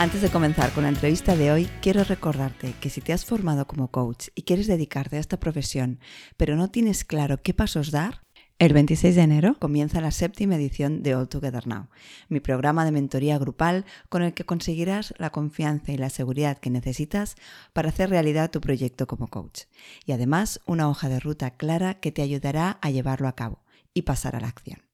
Antes de comenzar con la entrevista de hoy, quiero recordarte que si te has formado como coach y quieres dedicarte a esta profesión, pero no tienes claro qué pasos dar, el 26 de enero comienza la séptima edición de All Together Now, mi programa de mentoría grupal con el que conseguirás la confianza y la seguridad que necesitas para hacer realidad tu proyecto como coach. Y además una hoja de ruta clara que te ayudará a llevarlo a cabo y pasar a la acción.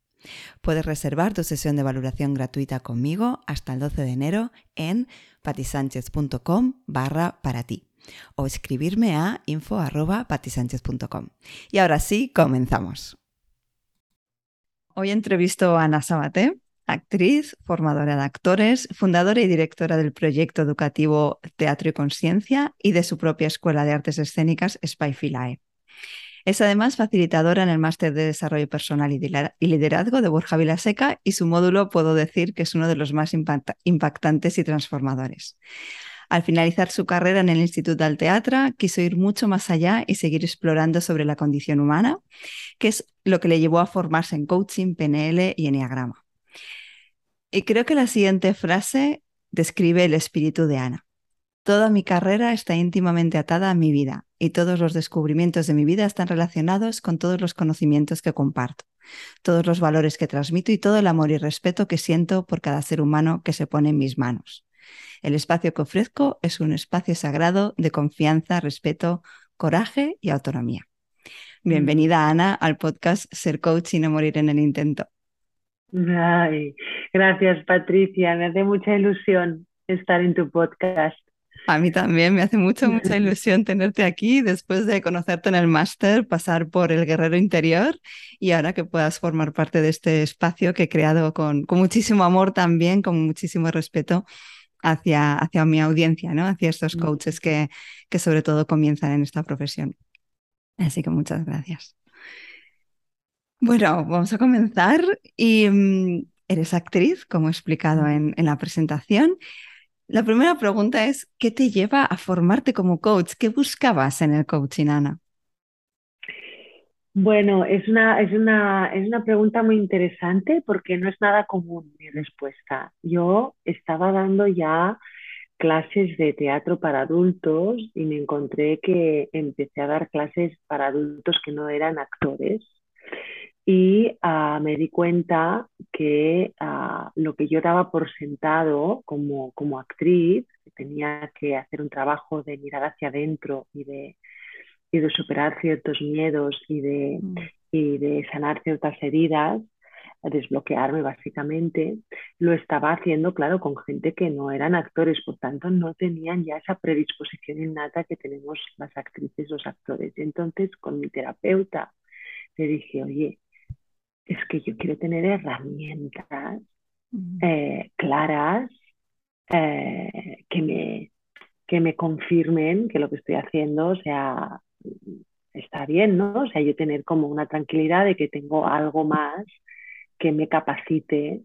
Puedes reservar tu sesión de valoración gratuita conmigo hasta el 12 de enero en patisánchez.com barra para ti o escribirme a info.patisánchez.com. Y ahora sí, comenzamos. Hoy entrevisto a Ana Sabate, actriz, formadora de actores, fundadora y directora del proyecto educativo Teatro y Conciencia y de su propia escuela de artes escénicas Spyfilae. Es además facilitadora en el Máster de Desarrollo Personal y Liderazgo de Borja Vilaseca y su módulo puedo decir que es uno de los más impactantes y transformadores. Al finalizar su carrera en el Instituto del Teatro, quiso ir mucho más allá y seguir explorando sobre la condición humana, que es lo que le llevó a formarse en coaching, PNL y enneagrama. Y creo que la siguiente frase describe el espíritu de Ana. Toda mi carrera está íntimamente atada a mi vida y todos los descubrimientos de mi vida están relacionados con todos los conocimientos que comparto, todos los valores que transmito y todo el amor y respeto que siento por cada ser humano que se pone en mis manos. El espacio que ofrezco es un espacio sagrado de confianza, respeto, coraje y autonomía. Mm. Bienvenida, Ana, al podcast Ser Coach y no morir en el intento. gracias, Patricia. Me hace mucha ilusión estar en tu podcast. A mí también me hace mucha, mucha ilusión tenerte aquí después de conocerte en el máster, pasar por el guerrero interior y ahora que puedas formar parte de este espacio que he creado con, con muchísimo amor también, con muchísimo respeto hacia, hacia mi audiencia, ¿no? hacia estos coaches que, que sobre todo comienzan en esta profesión. Así que muchas gracias. Bueno, vamos a comenzar. Y mm, eres actriz, como he explicado en, en la presentación. La primera pregunta es, ¿qué te lleva a formarte como coach? ¿Qué buscabas en el coaching, Ana? Bueno, es una, es, una, es una pregunta muy interesante porque no es nada común mi respuesta. Yo estaba dando ya clases de teatro para adultos y me encontré que empecé a dar clases para adultos que no eran actores y ah, me di cuenta que ah, lo que yo daba por sentado como, como actriz, que tenía que hacer un trabajo de mirar hacia adentro y de, y de superar ciertos miedos y de, mm. y de sanar ciertas heridas, desbloquearme básicamente, lo estaba haciendo, claro, con gente que no eran actores, por tanto no tenían ya esa predisposición innata que tenemos las actrices, los actores. Entonces con mi terapeuta le dije, oye, es que yo quiero tener herramientas eh, claras eh, que, me, que me confirmen que lo que estoy haciendo, o sea, está bien, ¿no? O sea, yo tener como una tranquilidad de que tengo algo más que me capacite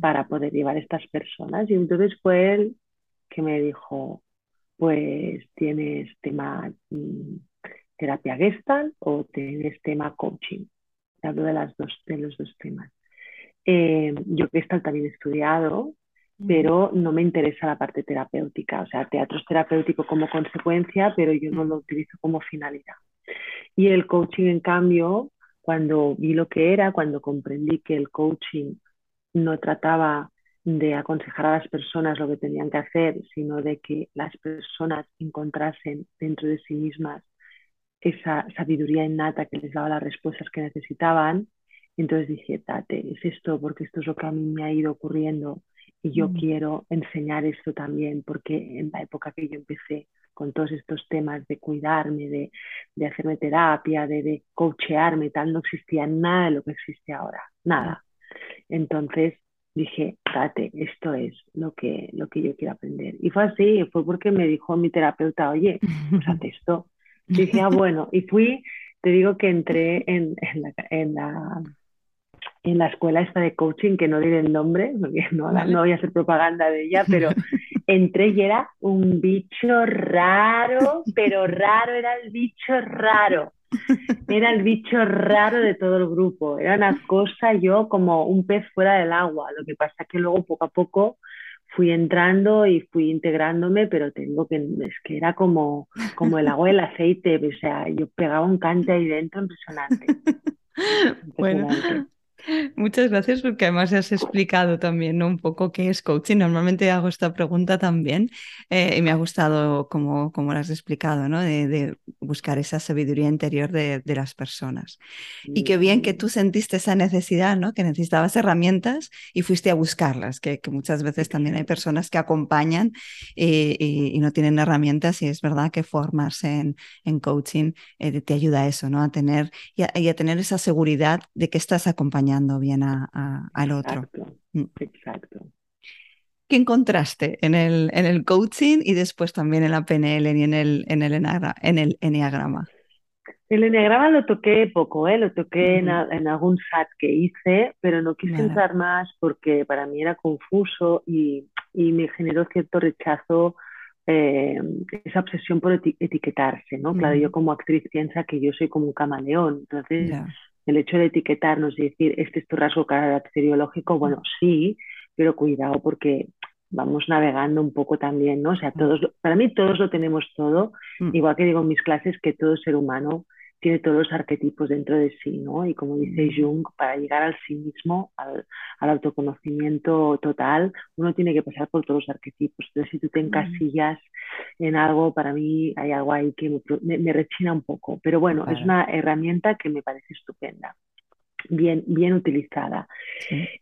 para poder llevar a estas personas. Y entonces fue él que me dijo, pues tienes tema mm, terapia gestal o tienes tema coaching hablo de, las dos, de los dos temas. Eh, yo que está también estudiado, pero no me interesa la parte terapéutica. O sea, teatro es terapéutico como consecuencia, pero yo no lo utilizo como finalidad. Y el coaching, en cambio, cuando vi lo que era, cuando comprendí que el coaching no trataba de aconsejar a las personas lo que tenían que hacer, sino de que las personas encontrasen dentro de sí mismas esa sabiduría innata que les daba las respuestas que necesitaban. Entonces dije, Tate, es esto, porque esto es lo que a mí me ha ido ocurriendo y yo mm. quiero enseñar esto también, porque en la época que yo empecé con todos estos temas de cuidarme, de, de hacerme terapia, de, de coachearme, tal, no existía nada de lo que existe ahora, nada. Entonces dije, date, esto es lo que, lo que yo quiero aprender. Y fue así, fue porque me dijo mi terapeuta, oye, pues haz esto. Dije, ah, bueno, y fui, te digo que entré en, en, la, en, la, en la escuela esta de coaching, que no diré el nombre, porque no, no voy a hacer propaganda de ella, pero entré y era un bicho raro, pero raro, era el bicho raro. Era el bicho raro de todo el grupo. Era una cosa yo como un pez fuera del agua. Lo que pasa es que luego poco a poco fui entrando y fui integrándome, pero te digo que es que era como, como el agua y el aceite. O sea, yo pegaba un cante ahí dentro impresionante. Bueno, Muchas gracias porque además has explicado también un poco qué es coaching. Normalmente hago esta pregunta también eh, y me ha gustado como, como lo has explicado, ¿no? De, buscar esa sabiduría interior de, las personas. Y qué bien que tú sentiste esa necesidad, ¿no? Que necesitabas herramientas y fuiste a buscarlas, que, muchas veces también hay personas que acompañan y, no tienen herramientas y es verdad que formarse en, coaching eh, te ayuda a eso, ¿no? A tener y a tener esa seguridad de que estás acompañando bien al otro. Mm. Exacto. ¿Qué encontraste en el, en el coaching y después también en la PNL y en el, en el, en el enneagrama? El enneagrama lo toqué poco, ¿eh? lo toqué en, algún SAT que hice, pero no quise entrar más porque para mí era confuso y, y me generó cierto rechazo eh, esa obsesión por etiquetarse, ¿no? Claro, yo como actriz piensa que yo soy como un camaleón, entonces el hecho de etiquetarnos y decir, este es tu rasgo caracteriológico, bueno, sí, pero cuidado porque vamos navegando un poco también, ¿no? O sea, todos, para mí todos lo tenemos todo, mm. igual que digo en mis clases que todo ser humano tiene todos los arquetipos dentro de sí, ¿no? Y como dice Jung, para llegar al sí mismo, al, autoconocimiento total, uno tiene que pasar por todos los arquetipos. Entonces, si tú te encasillas en algo, para mí hay algo ahí que me, rechina un poco. Pero bueno, es una herramienta que me parece estupenda. Bien, bien utilizada.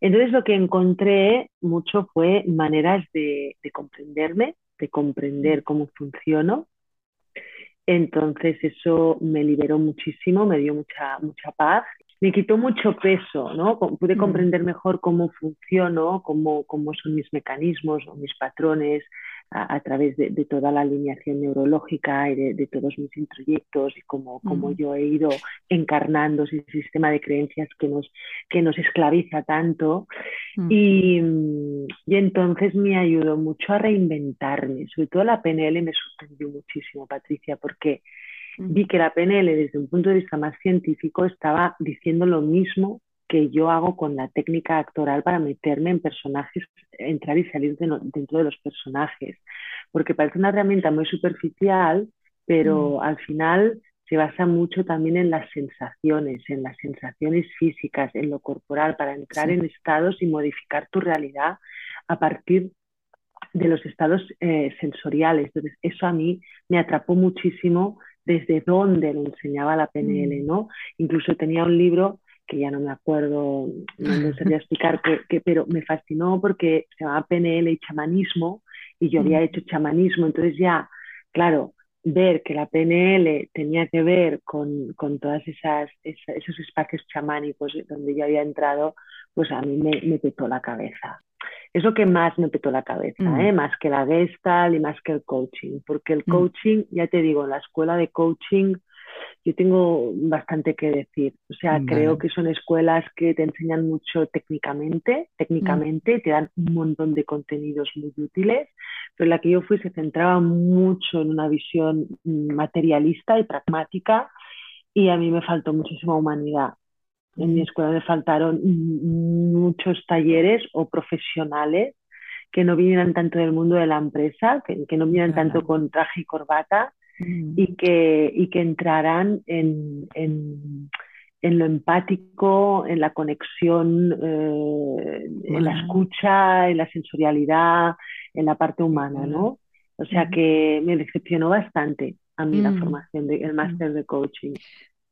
Entonces lo que encontré mucho fue maneras de, de comprenderme, de comprender cómo funciono, entonces eso me liberó muchísimo, me dio mucha, mucha paz, me quitó mucho peso, ¿no? Pude mm. comprender mejor cómo funciono, cómo, cómo son mis mecanismos o mis patrones, a, través de, toda la alineación neurológica y de, todos mis introyectos y cómo, mm. yo he ido encarnando ese sistema de creencias que nos, que nos esclaviza tanto. Mm. Y, y, entonces me ayudó mucho a reinventarme. Sobre todo la PNL me sorprendió muchísimo, Patricia, porque mm. vi que la PNL desde un punto de vista más científico estaba diciendo lo mismo que yo hago con la técnica actoral para meterme en personajes, entrar y salir dentro de los personajes. Porque parece una herramienta muy superficial, pero mm. al final se basa mucho también en las sensaciones, en las sensaciones físicas, en lo corporal, para entrar en estados y modificar tu realidad a partir de los estados eh, sensoriales. Entonces, eso a mí me atrapó muchísimo desde dónde lo enseñaba la PNL, mm. ¿no? Incluso tenía un libro que ya no me acuerdo, no, sabía explicar, que, pero me fascinó porque se llamaba PNL y chamanismo y yo había hecho chamanismo, entonces ya, claro, ver que la PNL tenía que ver con, con esas, esos espacios chamánicos donde yo había entrado, pues a mí me, me petó la cabeza. Es lo que más me petó la cabeza, mm. ¿eh? más que la Gestalt y más que el coaching, porque el mm. coaching, ya te digo, la escuela de coaching yo tengo bastante que decir. O sea, creo que son escuelas que te enseñan mucho técnicamente, técnicamente, te dan un montón de contenidos muy útiles, pero la que yo fui se centraba mucho en una visión materialista y pragmática y a mí me faltó muchísima humanidad. En mi escuela me faltaron muchos talleres o profesionales que no vinieran tanto del mundo de la empresa, que, no vinieran tanto con traje y corbata, Mm. y, que, y que entrarán en, en, en, lo empático, en la conexión, eh, en la escucha, en la sensorialidad, en la parte humana, ¿no? O sea que me decepcionó bastante. a mí la mm. formación, de, el mm. máster de coaching.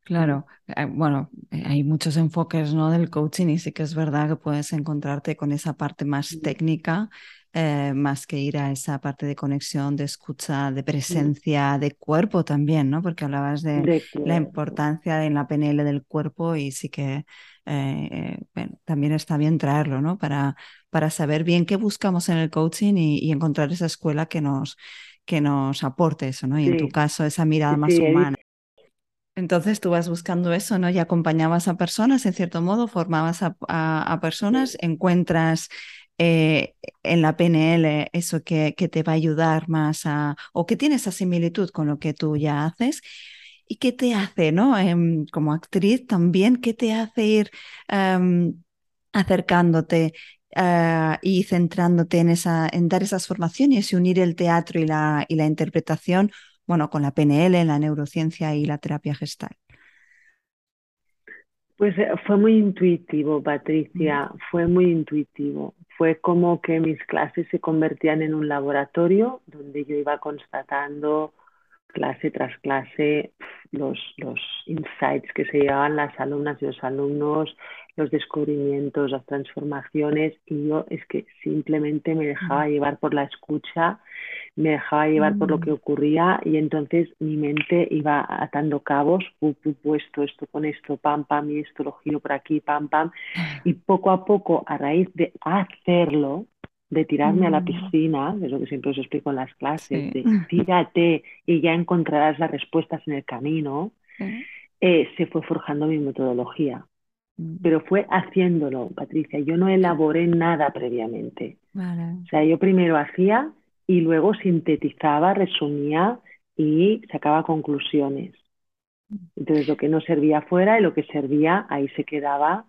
Claro, eh, bueno, eh, hay muchos enfoques ¿no? del coaching y sí que es verdad que puedes encontrarte con esa parte más técnica, eh, más que ir a esa parte de conexión, de escucha, de presencia, de cuerpo también, ¿no? Porque hablabas de, la importancia en la PNL del cuerpo y sí que también está bien traerlo, ¿no? Para, para saber bien qué buscamos en el coaching y, encontrar esa escuela que nos, que nos aporte eso, ¿no? Y en tu caso, esa mirada más humana. Entonces tú vas buscando eso, ¿no? Y acompañabas a personas, en cierto modo, formabas a, personas, encuentras eh, en la PNL eso que, que, te va a ayudar más a, o que tiene esa similitud con lo que tú ya haces. ¿Y qué te hace, ¿no? Em, como actriz también, ¿qué te hace ir em, acercándote ah, y centrándote en, esa, en dar esas formaciones y unir el teatro y la, y la interpretación bueno, con la PNL, la neurociencia y la terapia gestal? Pues eh, fue muy intuitivo, Patricia, fue muy intuitivo. Fue como que mis clases se convertían en un laboratorio donde yo iba constatando clase tras clase los, los insights que se llevaban las alumnas y los alumnos, los descubrimientos, las transformaciones y yo es que simplemente me dejaba llevar por la escucha me dejaba llevar por lo mm. que ocurría y entonces mi mente iba atando cabos, pu, esto, esto con esto, pam, pam, y esto lo giro por aquí, pam, pam. Y poco a poco, a raíz de hacerlo, de tirarme a la mm. piscina, es lo que siempre os explico en las clases, de tírate y ya encontrarás las respuestas en el camino, eh, se fue forjando mi metodología. Mm. Pero fue haciéndolo, Patricia. Yo no elaboré nada previamente. O sea, yo primero hacía y luego sintetizaba, resumía y sacaba conclusiones. Entonces lo que no servía fuera y lo que servía ahí se quedaba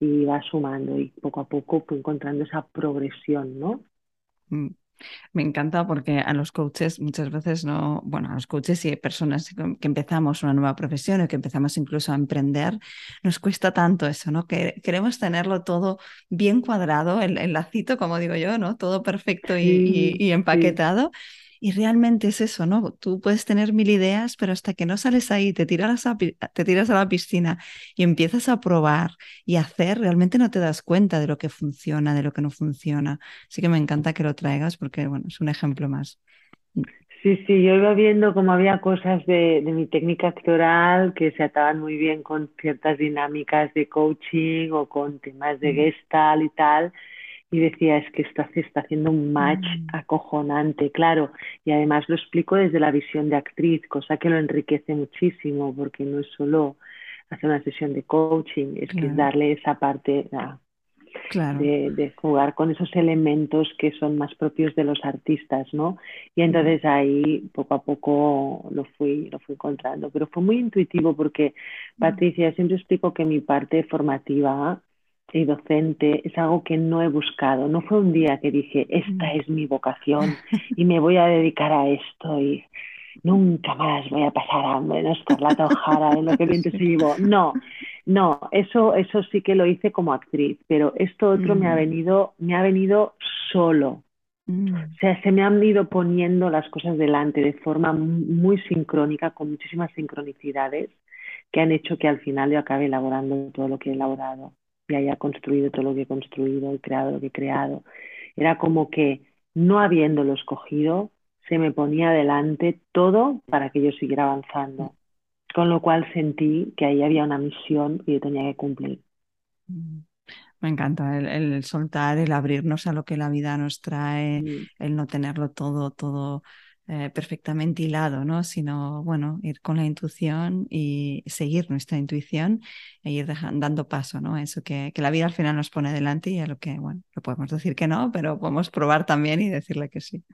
y iba sumando y poco a poco fue encontrando esa progresión, ¿no? Me encanta porque a los coaches muchas veces no, bueno, a los coaches y personas que empezamos una nueva profesión o que empezamos incluso a emprender, nos cuesta tanto eso, ¿no? Que queremos tenerlo todo bien cuadrado, el, lacito, como digo yo, ¿no? Todo perfecto y, empaquetado. Y realmente es eso, ¿no? Tú puedes tener mil ideas, pero hasta que no sales ahí, te tiras a, te tiras a la piscina y empiezas a probar y hacer, realmente no te das cuenta de lo que funciona, de lo que no funciona. Así que me encanta que lo traigas porque, bueno, es un ejemplo más. Sí, sí, yo iba viendo cómo había cosas de, de, mi técnica actoral que se ataban muy bien con ciertas dinámicas de coaching o con temas de gestal y tal y decía, es que esto se está haciendo un match mm. acojonante, claro, y además lo explico desde la visión de actriz, cosa que lo enriquece muchísimo, porque no es solo hacer una sesión de coaching, es que darle esa parte de, jugar con esos elementos que son más propios de los artistas, ¿no? Y entonces ahí poco a poco lo fui, lo fui encontrando, pero fue muy intuitivo porque, mm. Patricia, siempre explico que mi parte formativa y docente es algo que no he buscado. No fue un día que dije, esta mm. es mi vocación y me voy a dedicar a esto y nunca más voy a pasar hambre, no Escarlata Ojara, en lo que viento se llevó. No, no, eso, eso sí que lo hice como actriz, pero esto otro me ha mm. venido, me ha venido solo. Mm. O sea, se me han ido poniendo las cosas delante de forma muy sincrónica, con muchísimas sincronicidades, que han hecho que al final yo acabe elaborando todo lo que he elaborado y haya construido todo lo que he construido y creado lo que he creado. Era como que no habiéndolo escogido, se me ponía delante todo para que yo siguiera avanzando. Con lo cual sentí que ahí había una misión que yo tenía que cumplir. Mm. Me encanta el, soltar, el abrirnos a lo que la vida nos trae, el no tenerlo todo, todo eh, perfectamente hilado, ¿no? Sino, bueno, ir con la intuición y seguir nuestra intuición e ir dando paso, ¿no? Eso que, que, la vida al final nos pone delante y a lo que, bueno, lo podemos decir que no, pero podemos probar también y decirle que sí.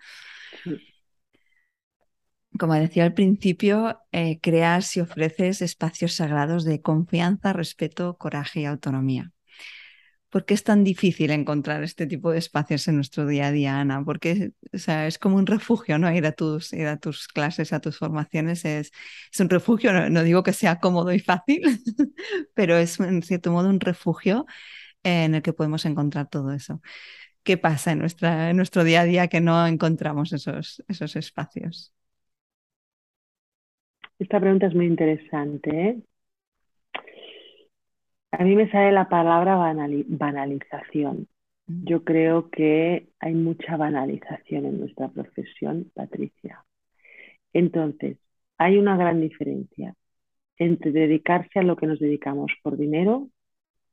Como decía al principio, eh, creas y ofreces espacios sagrados de confianza, respeto, coraje y autonomía. ¿Por qué es tan difícil encontrar este tipo de espacios en nuestro día a día, Ana? Porque o sea, es como un refugio, ¿no? Ir a tus, ir a tus clases, a tus formaciones es, es un refugio, no, digo que sea cómodo y fácil, pero es en cierto modo un refugio en el que podemos encontrar todo eso. ¿Qué pasa en, nuestra, en nuestro día a día que no encontramos esos, esos espacios? Esta pregunta es muy interesante. ¿eh? A mí me sale la palabra banalización. Mm. Yo creo que hay mucha banalización en nuestra profesión, Patricia. Entonces, hay una gran diferencia entre dedicarse a lo que nos dedicamos por dinero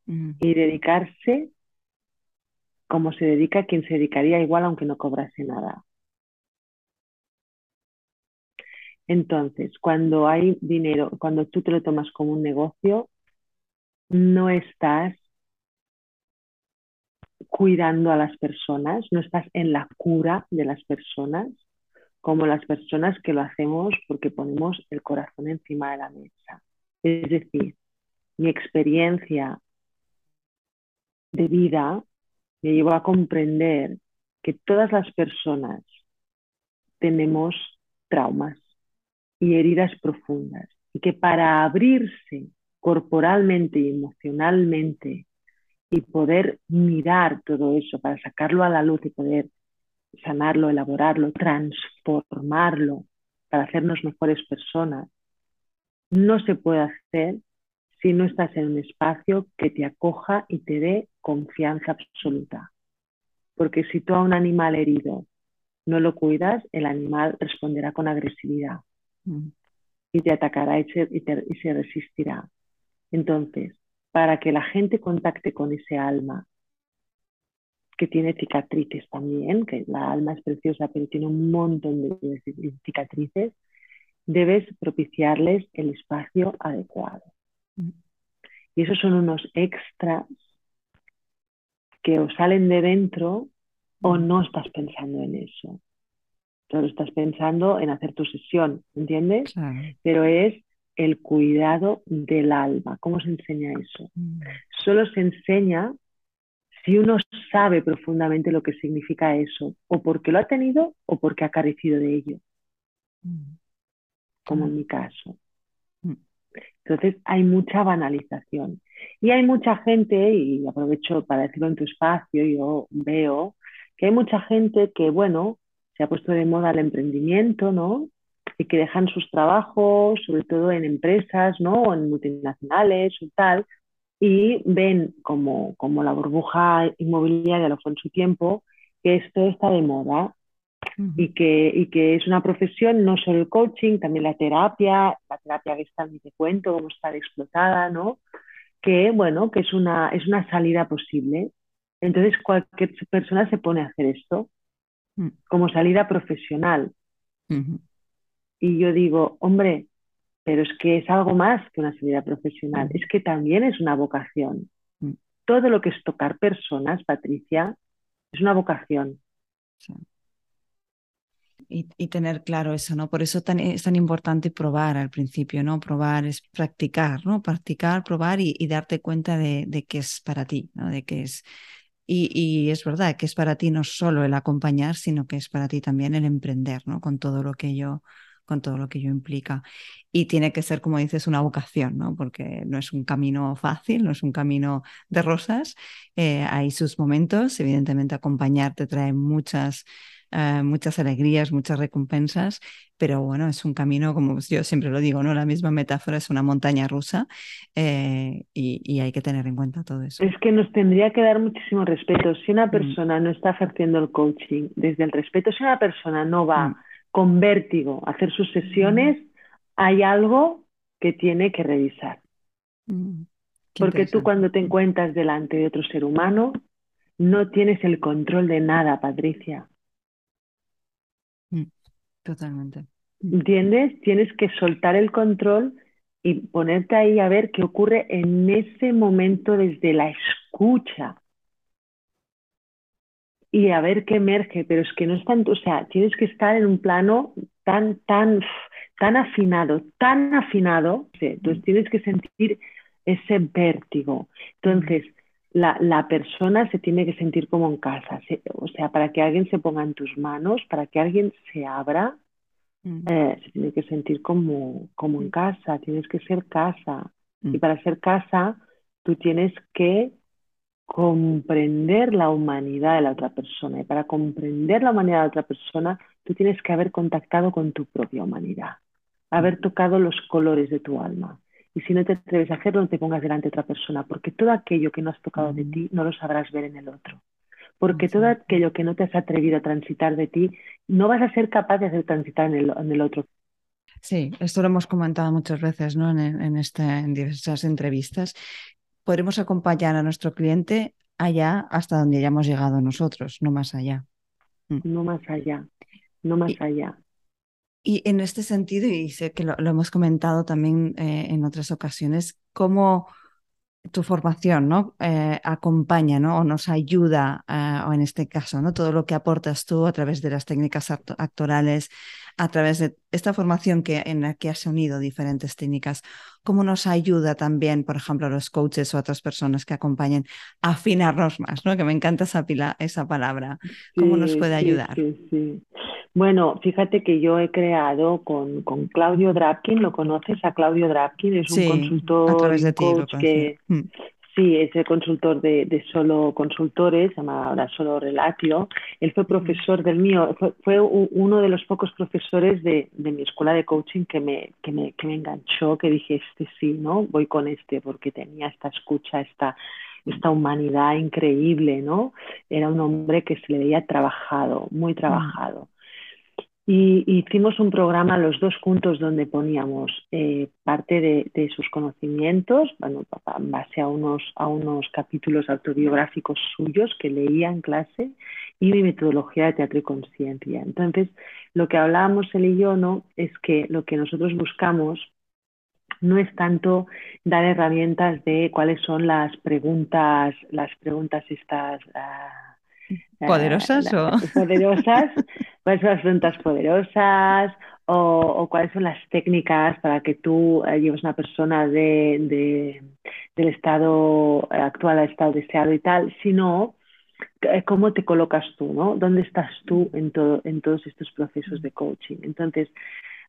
mm. y dedicarse como se dedica quien se dedicaría igual aunque no cobrase nada. Entonces, cuando hay dinero, cuando tú te lo tomas como un negocio, no estás cuidando a las personas, no estás en la cura de las personas, como las personas que lo hacemos porque ponemos el corazón encima de la mesa. Es decir, mi experiencia de vida me llevó a comprender que todas las personas tenemos traumas y heridas profundas y que para abrirse corporalmente y emocionalmente y poder mirar todo eso, para sacarlo a la luz y poder sanarlo, elaborarlo, transformarlo, para hacernos mejores personas, no se puede hacer si no estás en un espacio que te acoja y te dé confianza absoluta. Porque si tú a un animal herido no lo cuidas, el animal responderá con agresividad mm. y te atacará y se resistirá. Entonces, para que la gente contacte con ese alma, que tiene cicatrices también, que la alma es preciosa, pero tiene un montón de, cicatrices, debes propiciarles el espacio adecuado. Y esos son unos extras que o salen de dentro o no estás pensando en eso. Solo estás pensando en hacer tu sesión, ¿entiendes? Pero es el cuidado del alma. ¿Cómo se enseña eso? Mm. Solo se enseña si uno sabe profundamente lo que significa eso, o porque lo ha tenido o porque ha carecido de ello, mm. como en mi caso. Mm. Entonces hay mucha banalización. Y hay mucha gente, y aprovecho para decirlo en tu espacio, yo veo que hay mucha gente que, bueno, se ha puesto de moda el emprendimiento, ¿no? Y que dejan sus trabajos, sobre todo en empresas, ¿no? O en multinacionales o tal, y ven como, como la burbuja inmobiliaria lo fue en su tiempo, que esto está de moda y, que, y que es una profesión, no solo el coaching, también la terapia, la terapia que está, ni te cuento, cómo está explotada, ¿no? Que, bueno, que es una, es una salida posible. Entonces, cualquier persona se pone a hacer esto mm. como salida profesional. Y yo digo, hombre, pero es que es algo más que una salida profesional, es que también es una vocación. Mm. Todo lo que es tocar personas, Patricia, es una vocación. Y, tener claro eso, ¿no? Por eso es tan importante probar al principio, ¿no? Probar es practicar, ¿no? Practicar, probar y, darte cuenta de, de que es para ti, ¿no? De que es... Y, y, es verdad que es para ti no solo el acompañar, sino que es para ti también el emprender, ¿no? Con todo lo que yo con todo lo que ello implica. Y tiene que ser, como dices, una vocación, ¿no? Porque no es un camino fácil, no es un camino de rosas. Eh, hay sus momentos, evidentemente acompañar te trae muchas, eh, muchas alegrías, muchas recompensas, pero bueno, es un camino, como yo siempre lo digo, ¿no? La misma metáfora es una montaña rusa eh, y, hay que tener en cuenta todo eso. Es que nos tendría que dar muchísimo respeto. Si una mm. persona no está ejerciendo el coaching desde el respeto, si una persona no va... Mm con vértigo hacer sus sesiones, hay algo que tiene que revisar. Mm, Porque tú cuando te encuentras delante de otro ser humano, no tienes el control de nada, Patricia. Mm, totalmente. ¿Entiendes? Tienes que soltar el control y ponerte ahí a ver qué ocurre en ese momento desde la escucha y a ver qué emerge, pero es que no es tanto, o sea, tienes que estar en un plano tan, tan, tan afinado, tan afinado, entonces tienes que sentir ese vértigo. Entonces, la, la, persona se tiene que sentir como en casa, o sea, para que alguien se ponga en tus manos, para que alguien se abra, eh, se tiene que sentir como, como en casa, tienes que ser casa. Y para ser casa, tú tienes que comprender la humanidad de la otra persona. Y para comprender la humanidad de la otra persona, tú tienes que haber contactado con tu propia humanidad. haber tocado los colores de tu alma. Y si no te atreves a hacerlo, no te pongas delante de otra persona, porque todo aquello que no has tocado de ti no lo sabrás ver en el otro. Porque todo aquello que no te has atrevido a transitar de ti, no vas a ser capaz de hacer transitar en el, en el otro. Sí, esto lo hemos comentado muchas veces ¿no? en, en, este, en diversas entrevistas. Podremos acompañar a nuestro cliente allá hasta donde hayamos llegado nosotros, no más allá. Mm. No más allá, no más allá. Y en este sentido, y sé que lo, hemos comentado también eh, en otras ocasiones, cómo tu formación ¿no? Eh, acompaña ¿no? o nos ayuda, eh, o en este caso, ¿no? todo lo que aportas tú a través de las técnicas actorales, a través de esta formación que, en la que has unido diferentes técnicas, cómo nos ayuda también, por ejemplo, a los coaches o a otras personas que acompañen a afinarnos más, ¿no? que me encanta esa, pila, esa palabra, cómo nos puede ayudar. Sí, sí, bueno, fíjate que yo he creado con, con Claudio Drapkin, ¿lo conoces a Claudio Drapkin? Es un consultor coach que... Mm. Sí, es el consultor de, solo consultores, se llama ahora solo Relatio. Él fue profesor del mío, fue, uno de los pocos profesores de, mi escuela de coaching que me, que, me, que me enganchó, que dije, este sí, ¿no? Voy con este porque tenía esta escucha, esta, esta humanidad increíble, ¿no? Era un hombre que se le veía trabajado, muy trabajado. Y hicimos un programa los dos juntos donde poníamos eh, parte de, sus conocimientos, bueno, en base a unos, a unos capítulos autobiográficos suyos que leía en clase y mi metodología de teatro y conciencia. Entonces, lo que hablábamos él y yo ¿no? es que lo que nosotros buscamos no es tanto dar herramientas de cuáles son las preguntas, las preguntas estas. Ah, ¿Poderosas o...? Poderosas, cuáles son las preguntas poderosas o, cuáles son las técnicas para que tú eh, lleves una persona de, del estado actual al estado deseado y tal, sino eh, cómo te colocas tú, ¿no? ¿Dónde estás tú en, todo, en todos estos procesos de coaching? Entonces,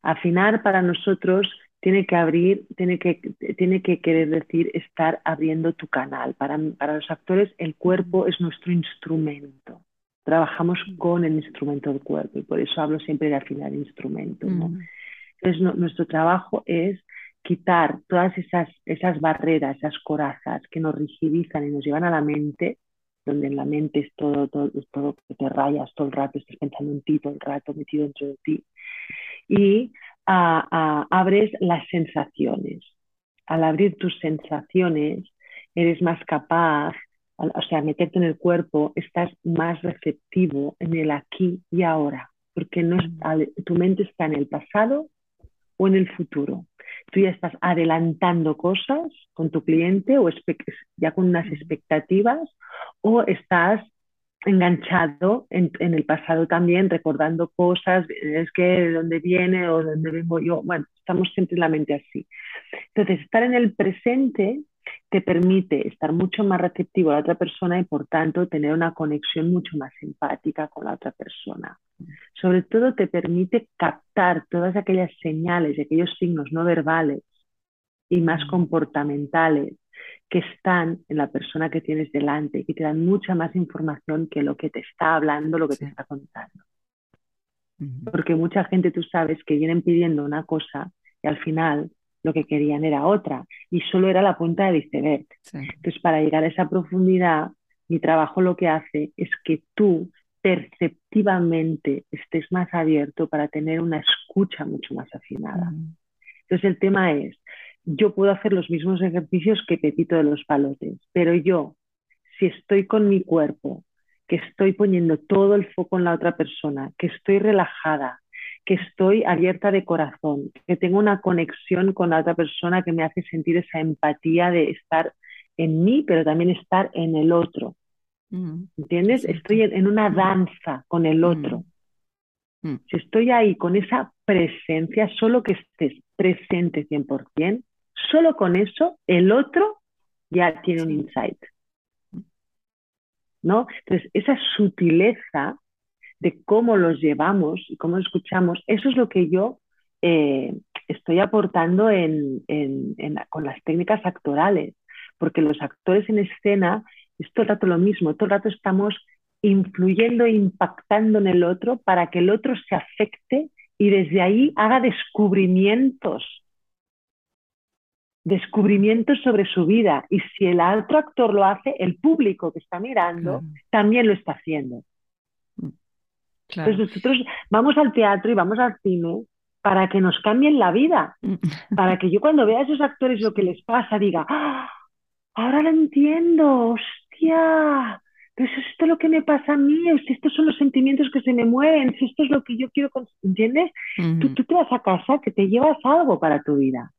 afinar para nosotros tiene que abrir, tiene que, tiene que querer decir estar abriendo tu canal. Para, para los actores el cuerpo es nuestro instrumento. Trabajamos con el instrumento del cuerpo y por eso hablo siempre de afinar instrumentos. ¿no? Mm. Entonces nuestro trabajo es quitar todas esas, esas barreras, esas corazas que nos rigidizan y nos llevan a la mente, donde en la mente es todo, todo, es todo que te rayas todo el rato, estás pensando en ti todo el rato, metido dentro de ti. Y abres las sensaciones. Al abrir tus sensaciones, eres más capaz, o sea, meterte en el cuerpo, estás más receptivo en el aquí y ahora, porque no tu mente está en el pasado o en el futuro. Tú ya estás adelantando cosas con tu cliente o ya con unas expectativas o estás enganchado en, el pasado también, recordando cosas, es que de dónde viene o de dónde vengo yo. Bueno, estamos siempre en la mente así. Entonces, estar en el presente te permite estar mucho más receptivo a la otra persona y por tanto tener una conexión mucho más empática con la otra persona. Sobre todo te permite captar todas aquellas señales y aquellos signos no verbales y más comportamentales que están en la persona que tienes delante, que te dan mucha más información que lo que te está hablando, lo que te está contando. Porque mucha gente, tú sabes, que vienen pidiendo una cosa y al final lo que querían era otra y solo era la punta de iceberg. Entonces, para llegar a esa profundidad, mi trabajo lo que hace es que tú perceptivamente estés más abierto para tener una escucha mucho más afinada. Entonces, el tema es, yo puedo hacer los mismos ejercicios que Pepito de los Palotes, pero yo, si estoy con mi cuerpo, que estoy poniendo todo el foco en la otra persona, que estoy relajada, que estoy abierta de corazón, que tengo una conexión con la otra persona que me hace sentir esa empatía de estar en mí, pero también estar en el otro. Mm. ¿Entiendes? Estoy en, una danza con el otro. Mm. Mm. Si estoy ahí con esa presencia, solo que estés presente 100%, Solo con eso, el otro ya tiene un insight. ¿No? Entonces, esa sutileza de cómo los llevamos y cómo escuchamos, eso es lo que yo eh, estoy aportando con las técnicas actorales, porque los actores en escena es todo el rato lo mismo, todo el rato estamos influyendo e impactando en el otro para que el otro se afecte y desde ahí haga descubrimientos, descubrimientos sobre su vida. Y si el otro actor lo hace, el público que está mirando también lo está haciendo. Mm. Entonces nosotros vamos al teatro y vamos al cine para que nos cambien la vida, mm. para que yo cuando vea a esos actores lo que les pasa diga, ¡Ah! ahora lo entiendo, hostia, pues esto es lo que me pasa a mí, estos son los sentimientos que se me mueven, si esto es lo que yo quiero, ¿entiendes? tú, tú te vas a casa que te llevas algo para tu vida.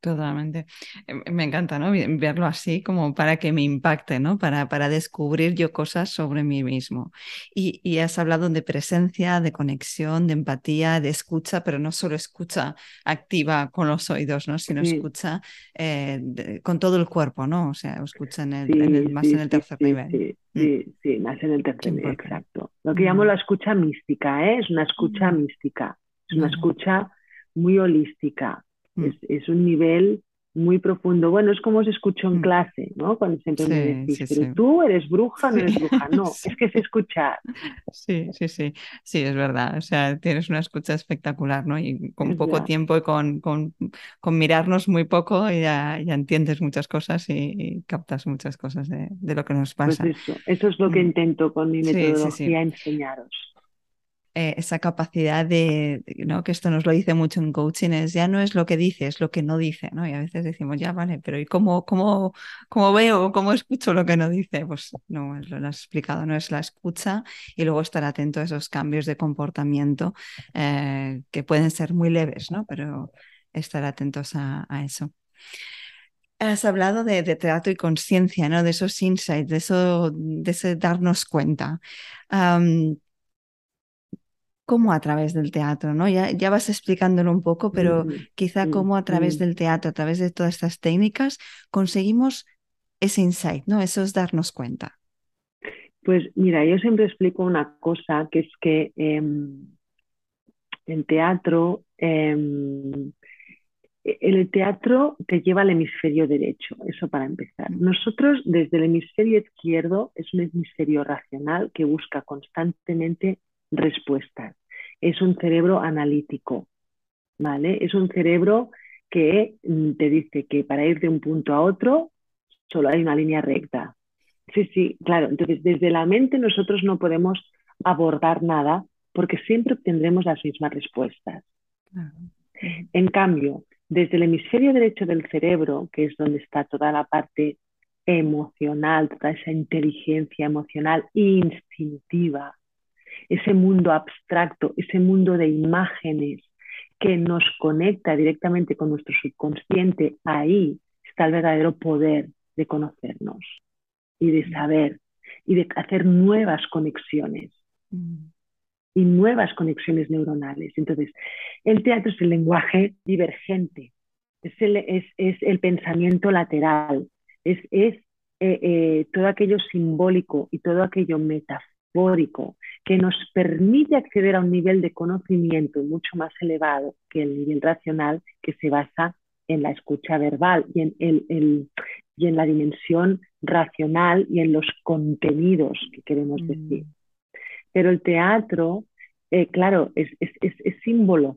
Totalmente. Em, me encanta, ¿no? Verlo así como para que me impacte, ¿no? Para, para descubrir yo cosas sobre mí mismo. Y, y, has hablado de presencia, de conexión, de empatía, de escucha, pero no solo escucha activa con los oídos, ¿no? Sino escucha eh, con todo el cuerpo, ¿no? O sea, escucha en el, más en el tercer nivel. Mm. Sí, sí, más en el tercer nivel, exacto. Lo que llamo la escucha mística, ¿eh? Es una escucha mística. Es una escucha muy holística Mm. Es, un nivel muy profundo. Bueno, es como se escuchó en mm. clase, ¿no? Cuando siempre me decís, pero tú eres bruja, no eres bruja. No, es que es escuchar. Sí, sí, sí, sí, es verdad. O sea, tienes una escucha espectacular, ¿no? Y con poco tiempo y con, con, con, mirarnos muy poco ya, ya entiendes muchas cosas y, captas muchas cosas de, de, lo que nos pues pasa. eso, eso es lo que mm. intento con mi metodología enseñaros. Eh, esa capacidad de, ¿no? que esto nos lo dice mucho en coaching, es ya no es lo que dice, es lo que no dice, ¿no? Y a veces decimos, ya vale, pero ¿y cómo, cómo, cómo veo, cómo escucho lo que no dice? Pues no, lo has explicado, no es la escucha y luego estar atento a esos cambios de comportamiento eh, que pueden ser muy leves, ¿no? Pero estar atentos a, eso. Has hablado de, de teatro y conciencia, ¿no? De esos insights, de eso, de ese darnos cuenta cómo a través del teatro, ¿no? Ya, ya vas explicándolo un poco, pero quizá cómo a través del teatro, a través de todas estas técnicas, conseguimos ese insight, ¿no? Eso es darnos cuenta. Pues mira, yo siempre explico una cosa, que es que en teatro, em, e, el teatro te lleva al hemisferio derecho, eso para empezar. Nosotros desde el hemisferio izquierdo es un hemisferio racional que busca constantemente respuestas es un cerebro analítico, ¿vale? Es un cerebro que mm, te dice que para ir de un punto a otro solo hay una línea recta. Sí, sí, claro. Entonces, desde la mente nosotros no podemos abordar nada porque siempre obtendremos las mismas respuestas. En cambio, desde el hemisferio derecho del cerebro, que es donde está toda la parte emocional, toda esa inteligencia emocional instintiva, ese mundo abstracto, ese mundo de imágenes que nos conecta directamente con nuestro subconsciente, ahí está el verdadero poder de conocernos y de saber y de hacer nuevas conexiones mm. y nuevas conexiones neuronales. Entonces, el teatro es el lenguaje divergente, es el, es, el pensamiento lateral, es, es eh, eh, todo aquello simbólico y todo aquello metafórico que nos permite acceder a un nivel de conocimiento mucho más elevado que el nivel racional que se basa en la escucha verbal y en, el, y en la dimensión racional y en los contenidos que queremos mm. decir. Pero el teatro, eh, claro, es, es, es, símbolo,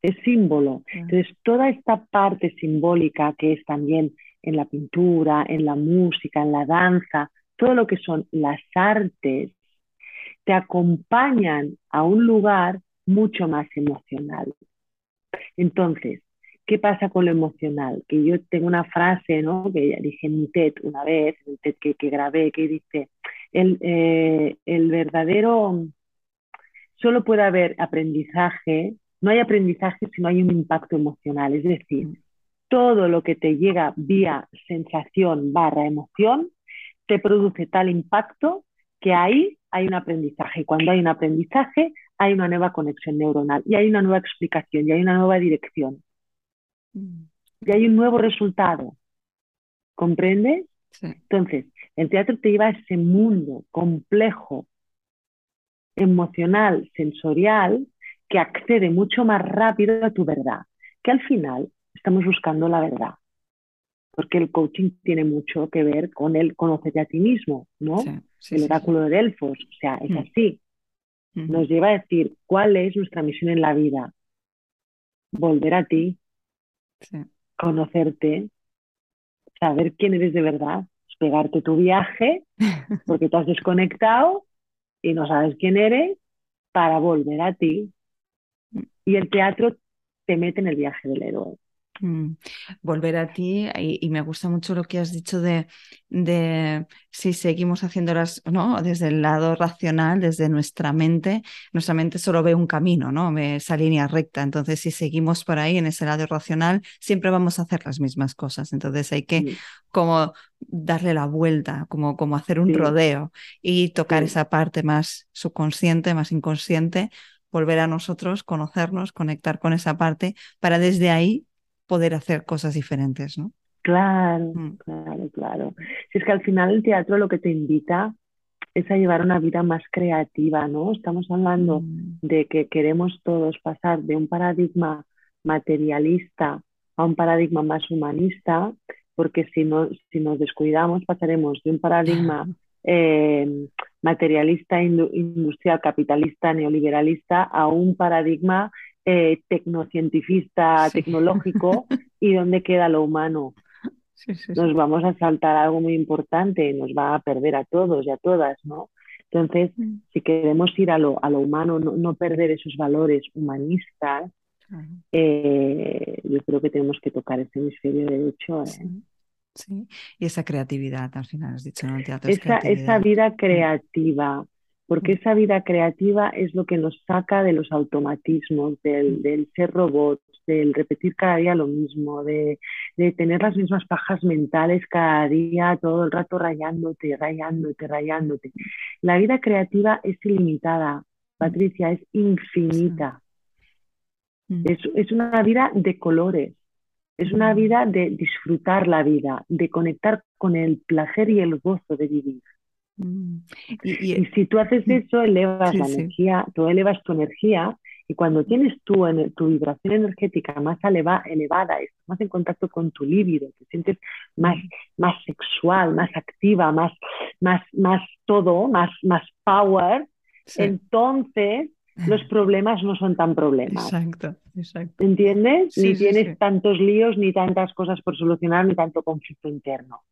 es símbolo. Entonces, toda esta parte simbólica que es también en la pintura, en la música, en la danza, todo lo que son las artes, te acompañan a un lugar mucho más emocional. Entonces, ¿qué pasa con lo emocional? Que yo tengo una frase, ¿no? Que ya dije en mi TED una vez, en el TED que, que grabé, que dice, el, eh, el verdadero, solo puede haber aprendizaje, no hay aprendizaje si no hay un impacto emocional, es decir, todo lo que te llega vía sensación barra emoción te produce tal impacto que ahí hay un aprendizaje. Y cuando hay un aprendizaje, hay una nueva conexión neuronal y hay una nueva explicación y hay una nueva dirección. Mm. Y hay un nuevo resultado. ¿Comprendes? Entonces, el teatro te lleva a ese mundo complejo, emocional, sensorial, que accede mucho más rápido a tu verdad, que al final estamos buscando la verdad porque el coaching tiene mucho que ver con el conocerte a ti mismo, ¿no? El oráculo de Delfos, o sea, es mm. así. nos lleva a decir cuál es nuestra misión en la vida. Volver a ti, conocerte, saber quién eres de verdad, pegarte tu viaje porque te has desconectado y no sabes quién eres para volver a ti. Mm. Y el teatro te mete en el viaje del héroe. Mm, volver a ti y, me gusta mucho lo que has dicho de, de si seguimos haciéndolas ¿no? desde el lado racional, desde nuestra mente, nuestra mente solo ve un camino, ¿no? esa línea recta. Entonces, si seguimos por ahí en ese lado racional, siempre vamos a hacer las mismas cosas. Entonces, hay que como darle la vuelta, como, como hacer un rodeo y tocar esa parte más subconsciente, más inconsciente volver a nosotros, conocernos, conectar con esa parte, para desde ahí poder hacer cosas diferentes, ¿no? Claro, mm. claro, claro. Si es que al final el teatro lo que te invita es a llevar una vida más creativa, ¿no? Estamos hablando mm. de que queremos todos pasar de un paradigma materialista a un paradigma más humanista, porque si, no, si nos descuidamos pasaremos de un paradigma eh, materialista, industrial, capitalista, neoliberalista a un paradigma eh, tecnocientifista, tecnológico, y dónde queda lo humano. nos vamos a saltar algo muy importante, nos va a perder a todos y a todas, ¿no? Entonces, mm. si queremos ir a lo, a lo humano, no, perder esos valores humanistas, eh, yo creo que tenemos que tocar ese hemisferio derecho. ¿eh? Sí. y esa creatividad, al final has dicho, ¿no? esa, esa vida mm. creativa, porque esa vida creativa es lo que nos saca de los automatismos, del, ser robots, del repetir cada día lo mismo, de, tener las mismas pajas mentales cada día, todo el rato rayándote, rayándote, rayándote. La vida creativa es ilimitada, Patricia, es infinita. Es, es una vida de colores, es una vida de disfrutar la vida, de conectar con el placer y el gozo de vivir. Mm. Y, si tú haces mm. eso, elevas la energía, tú elevas tu energía y cuando tienes tu vibración energética más eleva, elevada, estás más en contacto con tu líbido, te sientes más, mm. más sexual, más activa, más, más, más todo, más, más power, entonces los problemas no son tan problemas. Exacto, exacto. ¿Entiendes? ni tienes tantos líos, ni tantas cosas por solucionar, ni tanto conflicto interno.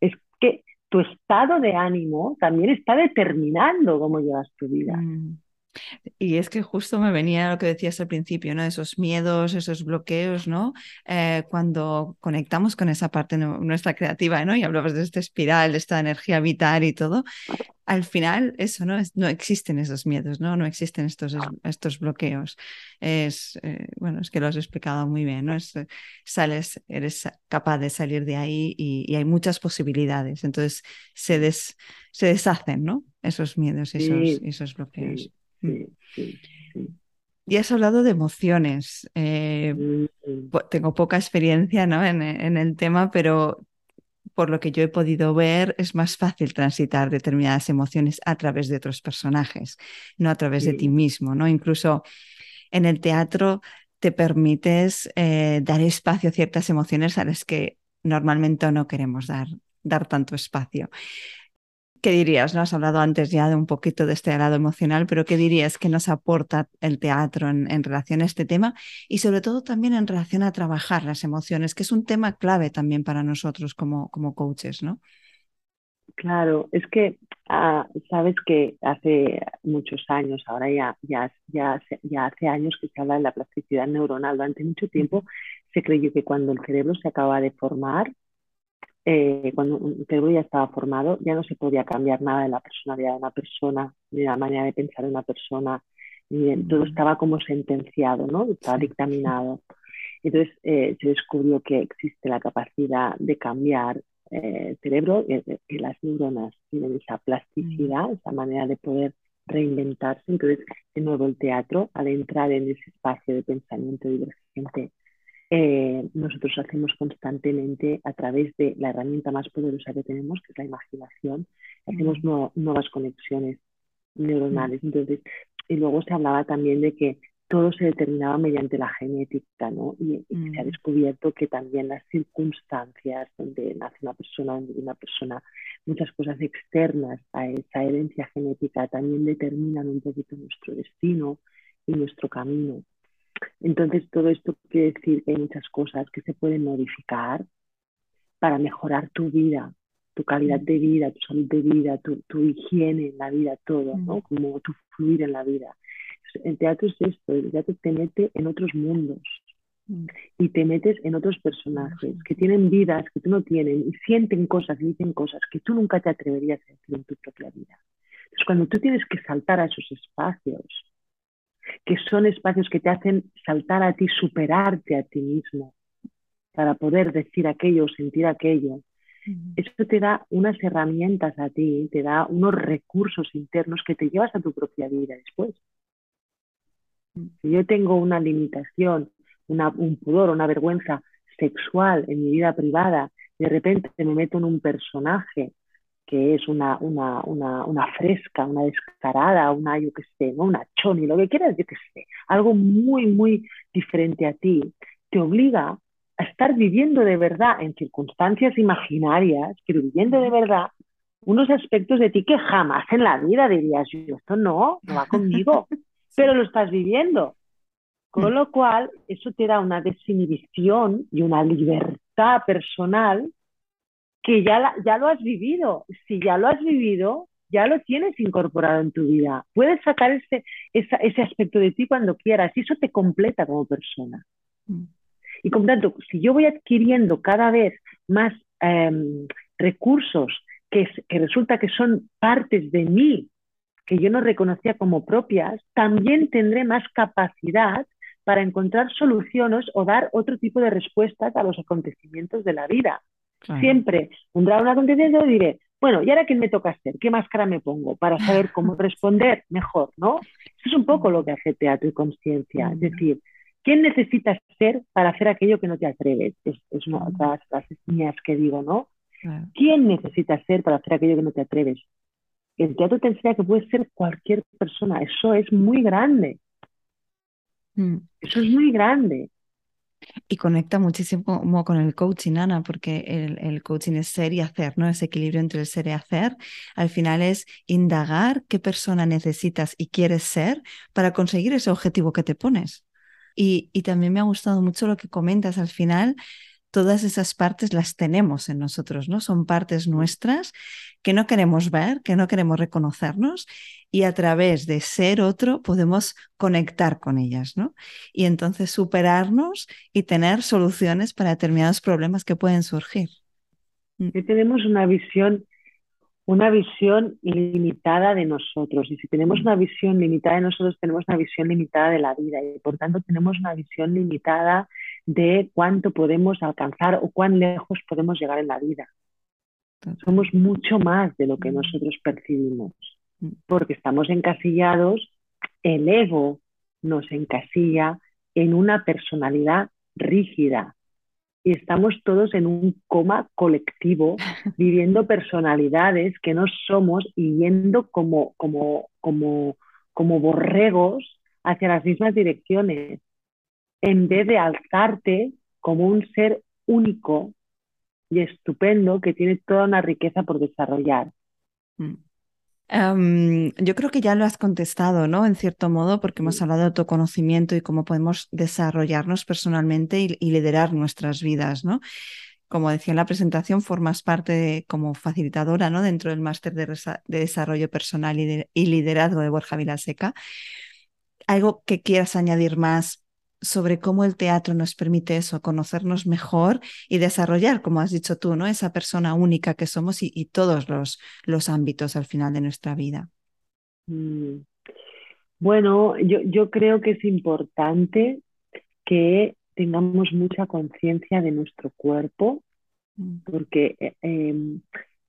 Es que tu estado de ánimo también está determinando cómo llevas tu vida. Mm. Y es que justo me venía lo que decías al principio, ¿no? Esos miedos, esos bloqueos, ¿no? Eh, cuando conectamos con esa parte nuestra creativa, ¿no? Y hablabas de esta espiral, de esta energía vital y todo. Al final, eso, ¿no? no existen esos miedos, ¿no? No existen estos, estos bloqueos. Es, eh, bueno, es que lo has explicado muy bien, ¿no? Es, sales, eres capaz de salir de ahí y, hay muchas posibilidades. Entonces, se, des, se deshacen, ¿no? Esos miedos, esos, esos bloqueos. Mm. Y has hablado de emociones. Eh, mm. tengo poca experiencia ¿no? en, el tema, pero por lo que yo he podido ver, es más fácil transitar determinadas emociones a través de otros personajes, no a través de ti mismo. ¿no? Incluso en el teatro te permites eh, dar espacio a ciertas emociones a las que normalmente no queremos dar, dar tanto espacio. ¿Qué dirías? No has hablado antes ya de un poquito de este lado emocional, pero ¿qué dirías que nos aporta el teatro en, relación a este tema y sobre todo también en relación a trabajar las emociones, que es un tema clave también para nosotros como, como coaches, ¿no? Claro, es que ah, sabes que hace muchos años, ahora ya, ya, ya, ya hace años que se habla de la plasticidad neuronal. Durante mucho tiempo se creyó que cuando el cerebro se acaba de formar, eh, cuando el cerebro ya estaba formado, ya no se podía cambiar nada de la personalidad de una persona, ni de la manera de pensar de una persona, ni todo estaba como sentenciado, ¿no? Estaba dictaminado. Entonces eh, se descubrió que existe la capacidad de cambiar eh, el cerebro, y las neuronas tienen esa plasticidad, esa manera de poder reinventarse. Entonces, de nuevo, el teatro, al entrar en ese espacio de pensamiento divergente eh, nosotros hacemos constantemente a través de la herramienta más poderosa que tenemos, que es la imaginación, hacemos nuevas conexiones neuronales. Entonces, y luego se hablaba también de que todo se determinaba mediante la genética, ¿no? Y, se ha mm. descubierto que también las circunstancias donde nace una persona, donde una persona, muchas cosas externas a esa herencia genética también determinan un poquito nuestro destino y nuestro camino. Entonces, todo esto quiere decir que hay muchas cosas que se pueden modificar para mejorar tu vida, tu calidad mm. de vida, tu salud de vida, tu, tu higiene en la vida, todo, ¿no? Mm. Como tu fluir en la vida el teatro es esto, el teatro te mete en otros mundos mm. y te metes en otros personajes que tienen vidas que tú no tienes y sienten cosas y dicen cosas que tú nunca te atreverías a decir en tu propia vida. Entonces, cuando tú tienes que saltar a esos espacios, que son espacios que te hacen saltar a ti, superarte a ti mismo, para poder decir aquello, sentir aquello, mm. eso te da unas herramientas a ti, te da unos recursos internos que te llevas a tu propia vida después. Si yo tengo una limitación, un pudor, una vergüenza sexual en mi vida privada, de repente me meto en un personaje que es una, una, una, fresca, una descarada, una, yo qué sé, ¿no? una choni, lo que quieras, yo qué sé, algo muy, muy diferente a ti, te obliga a estar viviendo de verdad en circunstancias imaginarias, pero viviendo de verdad unos aspectos de ti que jamás en la vida dirías, yo, esto no, no va conmigo. pero lo estás viviendo. Con mm. lo cual, eso te da una desinhibición y una libertad personal que ya, ya lo has vivido. Si ya lo has vivido, ya lo tienes incorporado en tu vida. Puedes sacar ese, ese aspecto de ti cuando quieras y eso te completa como persona. Mm. Y por tanto, si yo voy adquiriendo cada vez más em, recursos que, que resulta que son partes de mí que yo no reconocía como propias, también tendré más capacidad para encontrar soluciones o dar otro tipo de respuestas a los acontecimientos de la vida. Siempre tendrá un acontecimiento y diré, bueno, ¿y ahora qué me toca hacer? ¿Qué máscara me pongo para saber cómo responder mejor? ¿no? Eso es un poco lo que hace teatro y conciencia. Es decir, ¿quién necesitas ser para hacer aquello que no te atreves? Es, una de las frases mías que digo, ¿no? ¿Quién necesitas ser para hacer aquello que no te atreves? el teatro te enseña que puede ser cualquier persona. Eso es muy grande. Mm. Eso es muy grande. Y conecta muchísimo con el coaching, Ana, porque el, el, coaching es ser y hacer, ¿no? Ese equilibrio entre el ser y hacer. Al final es indagar qué persona necesitas y quieres ser para conseguir ese objetivo que te pones. Y, y también me ha gustado mucho lo que comentas al final, todas esas partes las tenemos en nosotros, ¿no? Son partes nuestras que no queremos ver, que no queremos reconocernos y a través de ser otro podemos conectar con ellas, ¿no? Y entonces superarnos y tener soluciones para determinados problemas que pueden surgir. Mm. Que tenemos una visión una visión limitada de nosotros. Y si tenemos mm. una visión limitada de nosotros, tenemos una visión limitada de la vida. Y por tanto, tenemos una visión limitada de cuánto podemos alcanzar o cuán lejos podemos llegar en la vida. Somos mucho más de lo que mm. nosotros percibimos, mm. porque estamos encasillados, el ego nos encasilla en una personalidad rígida y estamos todos en un coma colectivo, viviendo personalidades que no somos y yendo como, como, como, como borregos hacia las mismas direcciones en vez de alzarte como un ser único y estupendo que tiene toda una riqueza por desarrollar. Mm. Em, yo creo que ya lo has contestado, ¿no? En cierto modo, porque hemos hablado de autoconocimiento y cómo podemos desarrollarnos personalmente y, liderar nuestras vidas, ¿no? Como decía en la presentación, formas parte como facilitadora, ¿no? Dentro del máster de, desarrollo personal y, y liderazgo de Borja Vilaseca. ¿Algo que quieras añadir más sobre cómo el teatro nos permite eso, conocernos mejor y desarrollar, como has dicho tú, ¿no? esa persona única que somos y, todos los, los, ámbitos al final de nuestra vida. Mm. Bueno, yo, yo creo que es importante que tengamos mucha conciencia de nuestro cuerpo, mm. porque eh, em,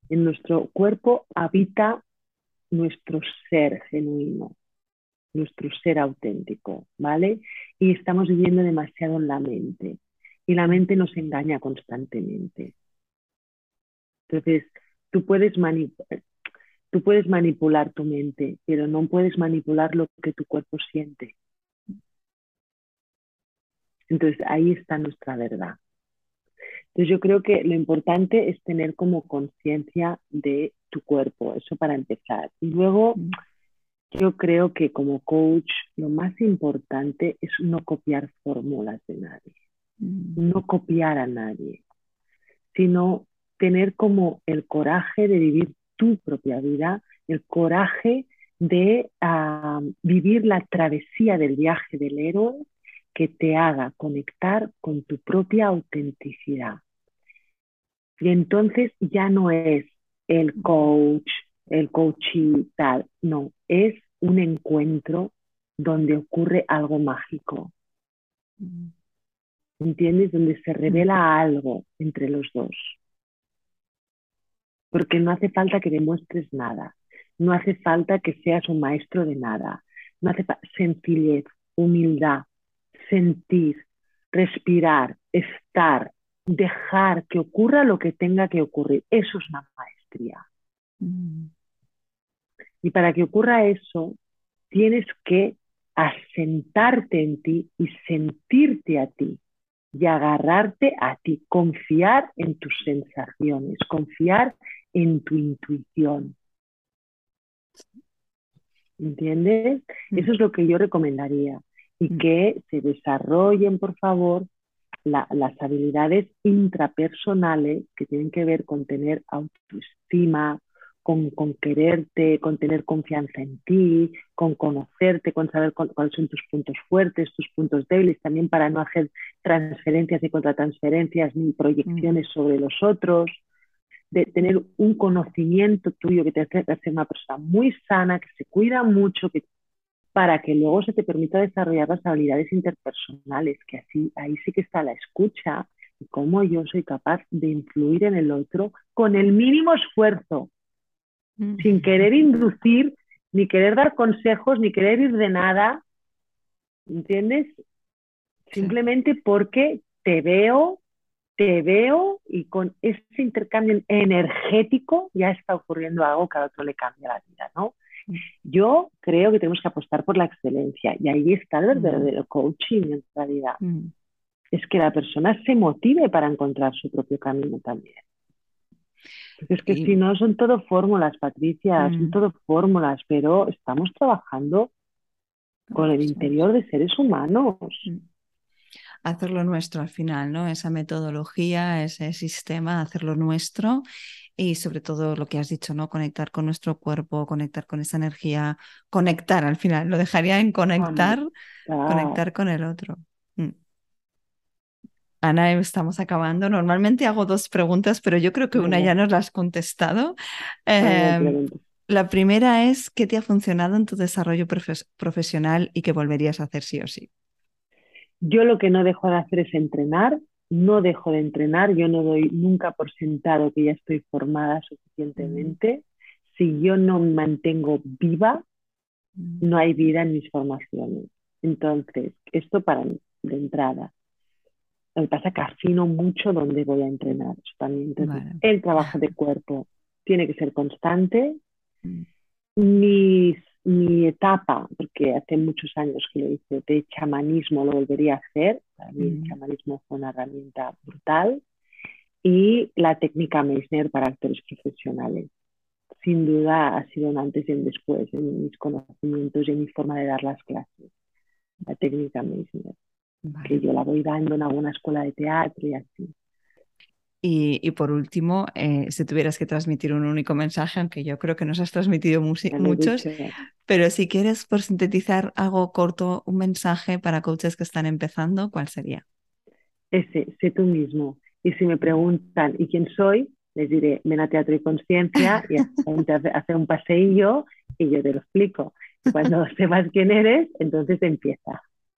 en nuestro cuerpo habita nuestro ser genuino nuestro ser auténtico, ¿vale? Y estamos viviendo demasiado en la mente y la mente nos engaña constantemente. Entonces, tú puedes, tú puedes manipular tu mente, pero no puedes manipular lo que tu cuerpo siente. Entonces ahí está nuestra verdad. Entonces yo creo que lo importante es tener como conciencia de tu cuerpo, eso para empezar. Y luego. Yo creo que como coach lo más importante es no copiar fórmulas de nadie, mm. no copiar a nadie, sino tener como el coraje de vivir tu propia vida, el coraje de ah, vivir la travesía del viaje del héroe que te haga conectar con tu propia autenticidad. Y entonces ya no es el coach, el coaching tal, no, es un encuentro donde ocurre algo mágico. ¿Entiendes? Donde se revela algo entre los dos. Porque no hace falta que demuestres nada, no hace falta que seas un maestro de nada, no hace sencillez, humildad, sentir, respirar, estar, dejar que ocurra lo que tenga que ocurrir. Eso es una maestría. Mm. Y para que ocurra eso, tienes que asentarte en ti y sentirte a ti y agarrarte a ti, confiar en tus sensaciones, confiar en tu intuición. ¿Entiendes? Mm. Eso es lo que yo recomendaría. Y mm. que se desarrollen, por favor, las habilidades intrapersonales que tienen que ver con tener autoestima, con, con, quererte, con tener confianza en ti, con conocerte, con saber cuáles son tus puntos fuertes, tus puntos débiles, también para no hacer transferencias ni contratransferencias ni proyecciones mm. sobre los otros, de tener un conocimiento tuyo que te hace ser una persona muy sana, que se cuida mucho, que para que luego se te permita desarrollar las habilidades interpersonales, que así ahí sí que está la escucha y cómo yo soy capaz de influir en el otro con el mínimo esfuerzo, mm. sin querer inducir, ni querer dar consejos, ni querer ir de nada, ¿entiendes? Simplemente porque te veo, te veo y con ese intercambio energético ya está ocurriendo algo que a otro le cambia la vida, ¿no? Yo creo que tenemos que apostar por la excelencia y ahí está el verdadero coaching en realidad. Mm. Es que la persona se motive para encontrar su propio camino también. Es que si no, son todo fórmulas, Patricia, son mm. todo fórmulas, pero estamos trabajando con el interior de seres humanos. Mm. Hacerlo nuestro al final, ¿no? Esa metodología, ese sistema, hacerlo nuestro y sobre todo lo que has dicho, ¿no? Conectar con nuestro cuerpo, conectar con esa energía, conectar al final, lo dejaría en conectar, conectar con el otro. Ana, estamos acabando. Normalmente hago dos preguntas, pero yo creo que una ya nos la has contestado. Em, la primera es, ¿qué te ha funcionado en tu desarrollo profesional y qué volverías a hacer sí o sí? Yo lo que no dejo de hacer es entrenar no dejo de entrenar, yo no doy nunca por sentado que ya estoy formada suficientemente. Mm. Si yo no me mantengo viva, mm. no hay vida en mis formaciones. Entonces, esto para mí, de entrada. Lo que pasa es que afino mucho donde voy a entrenar. también. El trabajo de cuerpo tiene que ser constante. Mm. Mis mi etapa, porque hace muchos años que lo hice, de chamanismo lo volvería a hacer. Para mí el chamanismo fue una herramienta brutal. Y la técnica Meissner para actores profesionales. Sin duda ha sido un antes y un después en mis conocimientos y en mi forma de dar las clases. La técnica Meissner, que yo la voy dando en alguna escuela de teatro y así. Y, por último, eh, si tuvieras que transmitir un único mensaje, aunque yo creo que nos has transmitido muchos, pero si quieres, por sintetizar algo corto, un mensaje para coaches que están empezando, ¿cuál sería? Ese, sé tú mismo. Y si me preguntan, ¿y quién soy? Les diré, ven a Teatro y Conciencia y hace un paseillo y yo te lo explico. Cuando sepas quién eres, entonces empieza.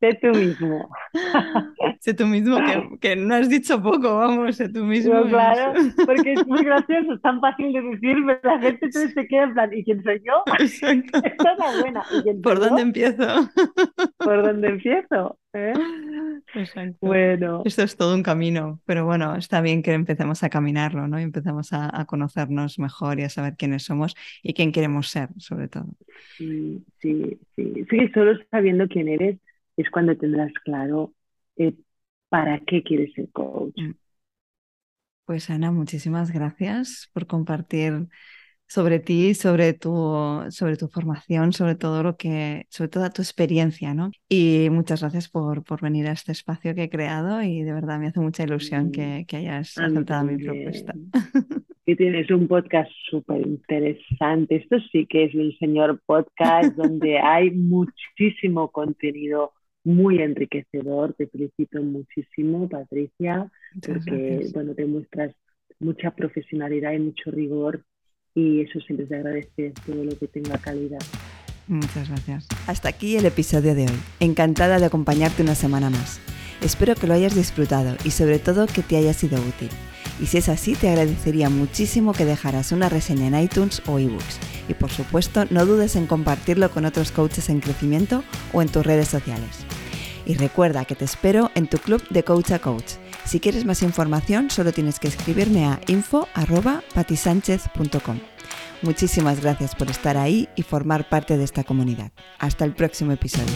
sé tú mismo. sé tú mismo, que, no has dicho poco, vamos, sé tú mismo. claro, porque es muy gracioso, es tan fácil de decir, pero la gente se queda en plan, ¿y quién soy yo? Exacto. Esta es la buena. ¿Por dónde empiezo? ¿Por dónde empiezo? ¿Eh? Exacto. Bueno. Esto es todo un camino, pero bueno, está bien que empecemos a caminarlo, ¿no? Y empecemos a, a conocernos mejor y a saber quiénes somos y quién queremos ser, sobre todo. Sí, sí, sí. Sí, solo sabiendo quién eres es cuando tendrás claro eh, para qué quieres ser coach. Mm. Pues Ana, muchísimas gracias por compartir sobre ti, sobre tu, sobre tu formación, sobre todo lo que, sobre toda tu experiencia, ¿no? Y muchas gracias por, por venir a este espacio que he creado y de verdad me hace mucha ilusión que, que hayas aceptado mi propuesta. Y tienes un podcast súper interesante. Esto sí que es un señor podcast donde hay muchísimo contenido muy enriquecedor. Te felicito muchísimo, Patricia, porque bueno, te muestras mucha profesionalidad y mucho rigor y eso siempre se agradece todo lo que tenga calidad. Muchas gracias. Hasta aquí el episodio de hoy. Encantada de acompañarte una semana más. Espero que lo hayas disfrutado y sobre todo que te haya sido útil. Y si es así, te agradecería muchísimo que dejaras una reseña en iTunes o ebooks. Y por supuesto, no dudes en compartirlo con otros coaches en crecimiento o en tus redes sociales. Y recuerda que te espero en tu club de Coach a Coach. Si quieres más información, solo tienes que escribirme a info.patisánchez.com. Muchísimas gracias por estar ahí y formar parte de esta comunidad. Hasta el próximo episodio.